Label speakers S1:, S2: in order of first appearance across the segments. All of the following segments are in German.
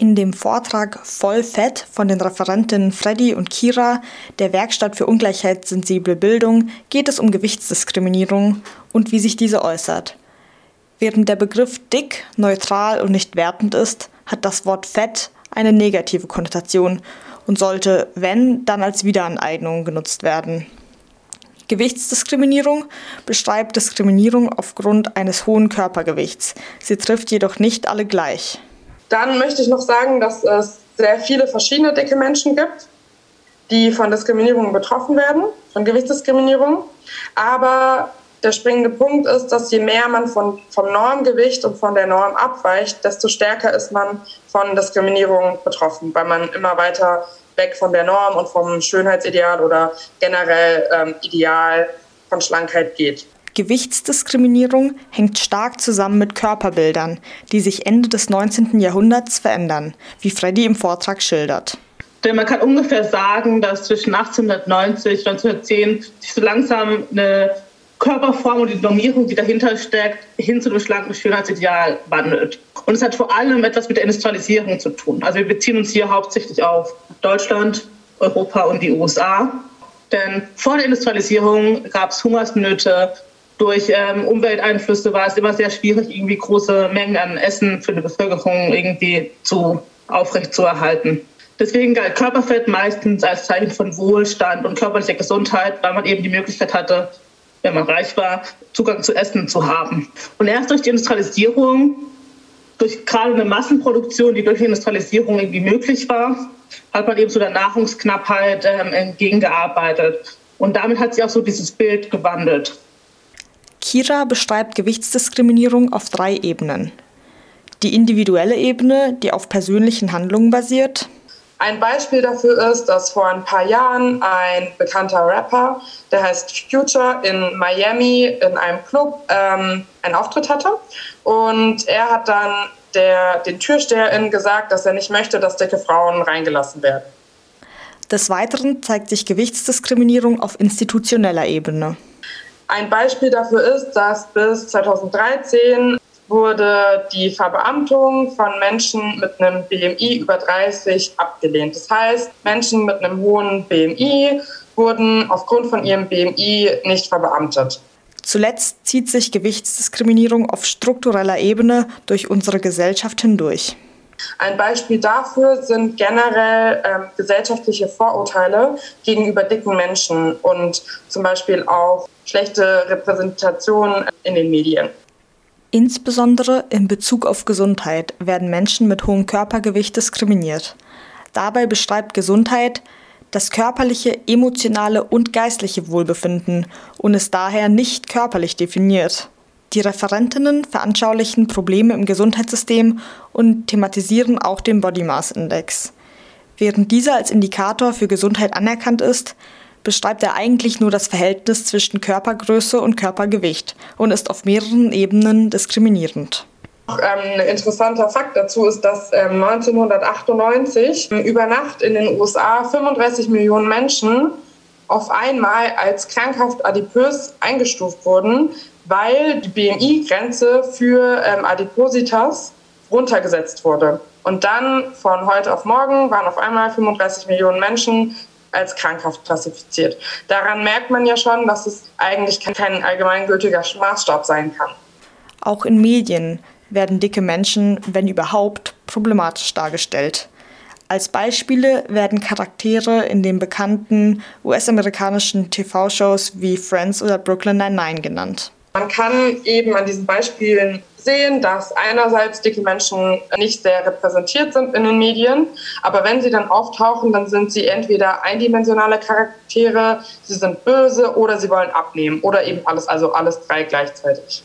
S1: In dem Vortrag Voll Fett von den Referentinnen Freddy und Kira der Werkstatt für ungleichheitssensible Bildung geht es um Gewichtsdiskriminierung und wie sich diese äußert. Während der Begriff dick neutral und nicht wertend ist, hat das Wort Fett eine negative Konnotation und sollte, wenn, dann als Wiederaneignung genutzt werden. Gewichtsdiskriminierung beschreibt Diskriminierung aufgrund eines hohen Körpergewichts. Sie trifft jedoch nicht alle gleich.
S2: Dann möchte ich noch sagen, dass es sehr viele verschiedene dicke Menschen gibt, die von Diskriminierung betroffen werden, von Gewichtsdiskriminierung. Aber der springende Punkt ist, dass je mehr man von, vom Normgewicht und von der Norm abweicht, desto stärker ist man von Diskriminierung betroffen, weil man immer weiter weg von der Norm und vom Schönheitsideal oder generell ähm, Ideal von Schlankheit geht.
S1: Gewichtsdiskriminierung hängt stark zusammen mit Körperbildern, die sich Ende des 19. Jahrhunderts verändern, wie Freddy im Vortrag schildert.
S3: Denn man kann ungefähr sagen, dass zwischen 1890 und 1910 sich so langsam eine Körperform und die Normierung, die dahinter steckt, hin zu einem schlanken Schönheitsideal wandelt. Und es hat vor allem etwas mit der Industrialisierung zu tun. Also wir beziehen uns hier hauptsächlich auf Deutschland, Europa und die USA. Denn vor der Industrialisierung gab es Hungersnöte, durch ähm, Umwelteinflüsse war es immer sehr schwierig, irgendwie große Mengen an Essen für die Bevölkerung irgendwie zu, aufrechtzuerhalten. Deswegen galt Körperfett meistens als Zeichen von Wohlstand und körperlicher Gesundheit, weil man eben die Möglichkeit hatte, wenn man reich war, Zugang zu Essen zu haben. Und erst durch die Industrialisierung, durch gerade eine Massenproduktion, die durch die Industrialisierung irgendwie möglich war, hat man eben so der Nahrungsknappheit ähm, entgegengearbeitet. Und damit hat sich auch so dieses Bild gewandelt.
S1: Kira beschreibt Gewichtsdiskriminierung auf drei Ebenen. Die individuelle Ebene, die auf persönlichen Handlungen basiert.
S2: Ein Beispiel dafür ist, dass vor ein paar Jahren ein bekannter Rapper, der heißt Future, in Miami in einem Club ähm, einen Auftritt hatte. Und er hat dann der, den TürsteherInnen gesagt, dass er nicht möchte, dass dicke Frauen reingelassen werden.
S1: Des Weiteren zeigt sich Gewichtsdiskriminierung auf institutioneller Ebene.
S2: Ein Beispiel dafür ist, dass bis 2013 wurde die Verbeamtung von Menschen mit einem BMI über 30 abgelehnt. Das heißt, Menschen mit einem hohen BMI wurden aufgrund von ihrem BMI nicht verbeamtet.
S1: Zuletzt zieht sich Gewichtsdiskriminierung auf struktureller Ebene durch unsere Gesellschaft hindurch.
S2: Ein Beispiel dafür sind generell ähm, gesellschaftliche Vorurteile gegenüber dicken Menschen und zum Beispiel auch schlechte Repräsentation in den Medien.
S1: Insbesondere in Bezug auf Gesundheit werden Menschen mit hohem Körpergewicht diskriminiert. Dabei beschreibt Gesundheit das körperliche, emotionale und geistliche Wohlbefinden und ist daher nicht körperlich definiert. Die Referentinnen veranschaulichen Probleme im Gesundheitssystem und thematisieren auch den Body Mass Index. Während dieser als Indikator für Gesundheit anerkannt ist, beschreibt er eigentlich nur das Verhältnis zwischen Körpergröße und Körpergewicht und ist auf mehreren Ebenen diskriminierend.
S2: Ein interessanter Fakt dazu ist, dass 1998 ähm, über Nacht in den USA 35 Millionen Menschen auf einmal als krankhaft adipös eingestuft wurden, weil die BMI-Grenze für ähm, Adipositas runtergesetzt wurde. Und dann von heute auf morgen waren auf einmal 35 Millionen Menschen als krankhaft klassifiziert. Daran merkt man ja schon, dass es eigentlich kein allgemeingültiger Maßstab sein kann.
S1: Auch in Medien werden dicke Menschen, wenn überhaupt, problematisch dargestellt. Als Beispiele werden Charaktere in den bekannten US-amerikanischen TV-Shows wie Friends oder Brooklyn Nine-Nine genannt.
S2: Man kann eben an diesen Beispielen sehen, dass einerseits dicke Menschen nicht sehr repräsentiert sind in den Medien, aber wenn sie dann auftauchen, dann sind sie entweder eindimensionale Charaktere, sie sind böse oder sie wollen abnehmen oder eben alles, also alles drei gleichzeitig.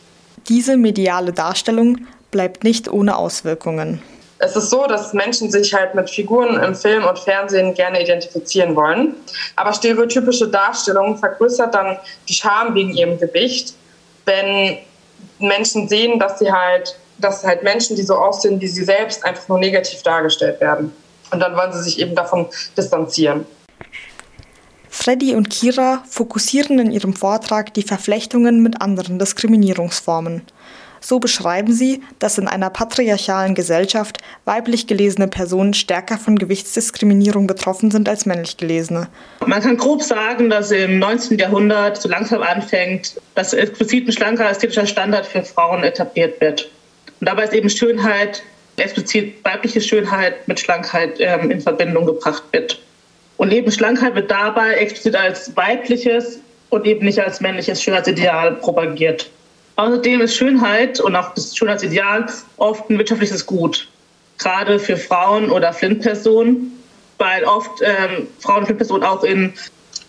S1: Diese mediale Darstellung bleibt nicht ohne Auswirkungen.
S2: Es ist so, dass Menschen sich halt mit Figuren im Film und Fernsehen gerne identifizieren wollen. Aber stereotypische Darstellung vergrößert dann die Scham wegen ihrem Gewicht wenn Menschen sehen, dass sie halt, dass halt Menschen, die so aussehen wie sie selbst, einfach nur negativ dargestellt werden. Und dann wollen sie sich eben davon distanzieren.
S1: Freddy und Kira fokussieren in ihrem Vortrag die Verflechtungen mit anderen Diskriminierungsformen. So beschreiben sie, dass in einer patriarchalen Gesellschaft weiblich gelesene Personen stärker von Gewichtsdiskriminierung betroffen sind als männlich gelesene.
S3: Man kann grob sagen, dass im 19. Jahrhundert so langsam anfängt, dass explizit ein schlanker ästhetischer Standard für Frauen etabliert wird. Und dabei ist eben Schönheit, explizit weibliche Schönheit mit Schlankheit ähm, in Verbindung gebracht wird. Und eben Schlankheit wird dabei explizit als weibliches und eben nicht als männliches Schönheitsideal propagiert. Außerdem ist Schönheit und auch das Schönheitsideal oft ein wirtschaftliches Gut, gerade für Frauen oder Flint-Personen, weil oft ähm, Frauen und Flint-Personen auch in,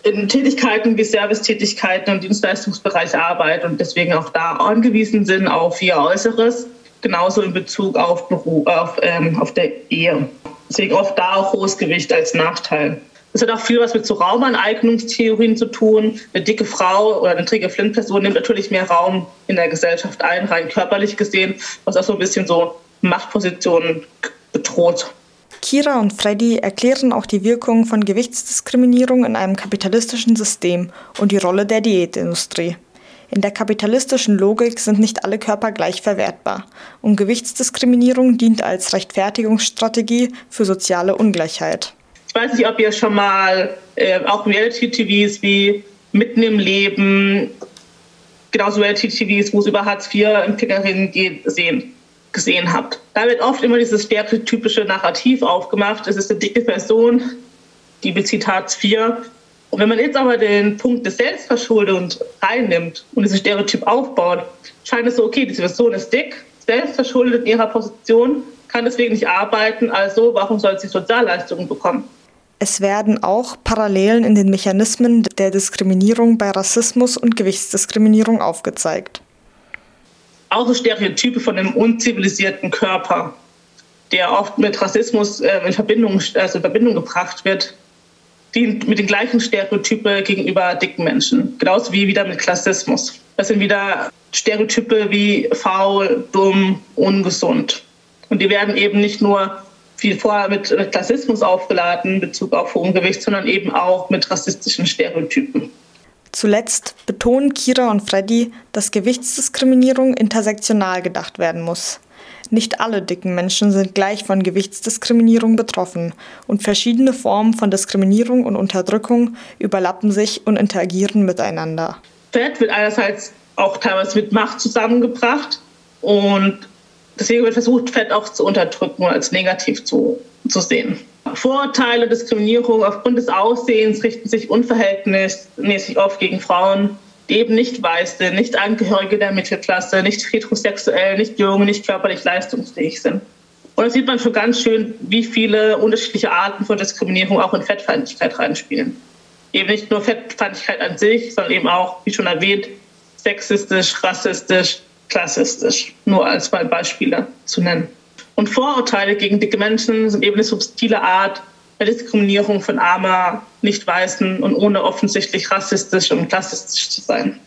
S3: in Tätigkeiten wie Servicetätigkeiten und Dienstleistungsbereich arbeiten und deswegen auch da angewiesen sind auf ihr Äußeres, genauso in Bezug auf, Beruf, auf, ähm, auf der Ehe. Deswegen oft da auch hohes Gewicht als Nachteil. Es hat auch viel was mit so Raumaneignungstheorien zu tun. Eine dicke Frau oder eine träge Flint-Person nimmt natürlich mehr Raum in der Gesellschaft ein, rein körperlich gesehen, was auch so ein bisschen so Machtpositionen bedroht.
S1: Kira und Freddy erklären auch die Wirkung von Gewichtsdiskriminierung in einem kapitalistischen System und die Rolle der Diätindustrie. In der kapitalistischen Logik sind nicht alle Körper gleich verwertbar und Gewichtsdiskriminierung dient als Rechtfertigungsstrategie für soziale Ungleichheit.
S3: Ich weiß nicht, ob ihr schon mal äh, auch Reality-TVs wie Mitten im Leben, genauso Reality-TVs, wo es über Hartz IV-Empfängerinnen geht, sehen, gesehen habt. Da wird oft immer dieses stereotypische Narrativ aufgemacht. Es ist eine dicke Person, die bezieht Hartz IV. Und wenn man jetzt aber den Punkt des Selbstverschuldens reinnimmt und dieses Stereotyp aufbaut, scheint es so, okay, diese Person ist dick, selbstverschuldet in ihrer Position, kann deswegen nicht arbeiten, also warum soll sie Sozialleistungen bekommen?
S1: Es werden auch Parallelen in den Mechanismen der Diskriminierung bei Rassismus und Gewichtsdiskriminierung aufgezeigt.
S3: Auch Stereotype von einem unzivilisierten Körper, der oft mit Rassismus äh, in, Verbindung, also in Verbindung gebracht wird, die mit den gleichen Stereotypen gegenüber dicken Menschen. Genauso wie wieder mit Klassismus. Das sind wieder Stereotype wie faul, dumm, ungesund. Und die werden eben nicht nur viel vorher mit Klassismus aufgeladen in Bezug auf Hohengewicht, sondern eben auch mit rassistischen Stereotypen.
S1: Zuletzt betonen Kira und Freddy, dass Gewichtsdiskriminierung intersektional gedacht werden muss. Nicht alle dicken Menschen sind gleich von Gewichtsdiskriminierung betroffen und verschiedene Formen von Diskriminierung und Unterdrückung überlappen sich und interagieren miteinander.
S3: Fett wird einerseits auch teilweise mit Macht zusammengebracht und Deswegen wird versucht, Fett auch zu unterdrücken und als negativ zu, zu sehen. Vorurteile, Diskriminierung aufgrund des Aussehens richten sich unverhältnismäßig oft gegen Frauen, die eben nicht weiß sind, nicht Angehörige der Mittelklasse, nicht heterosexuell, nicht jung, nicht körperlich leistungsfähig sind. Und da sieht man schon ganz schön, wie viele unterschiedliche Arten von Diskriminierung auch in Fettfeindlichkeit reinspielen. Eben nicht nur Fettfeindlichkeit an sich, sondern eben auch, wie schon erwähnt, sexistisch, rassistisch, klassistisch, nur als zwei Beispiele zu nennen. Und Vorurteile gegen dicke Menschen sind eben eine subtile Art der Diskriminierung von armer, nicht weißen und ohne offensichtlich rassistisch und klassistisch zu sein.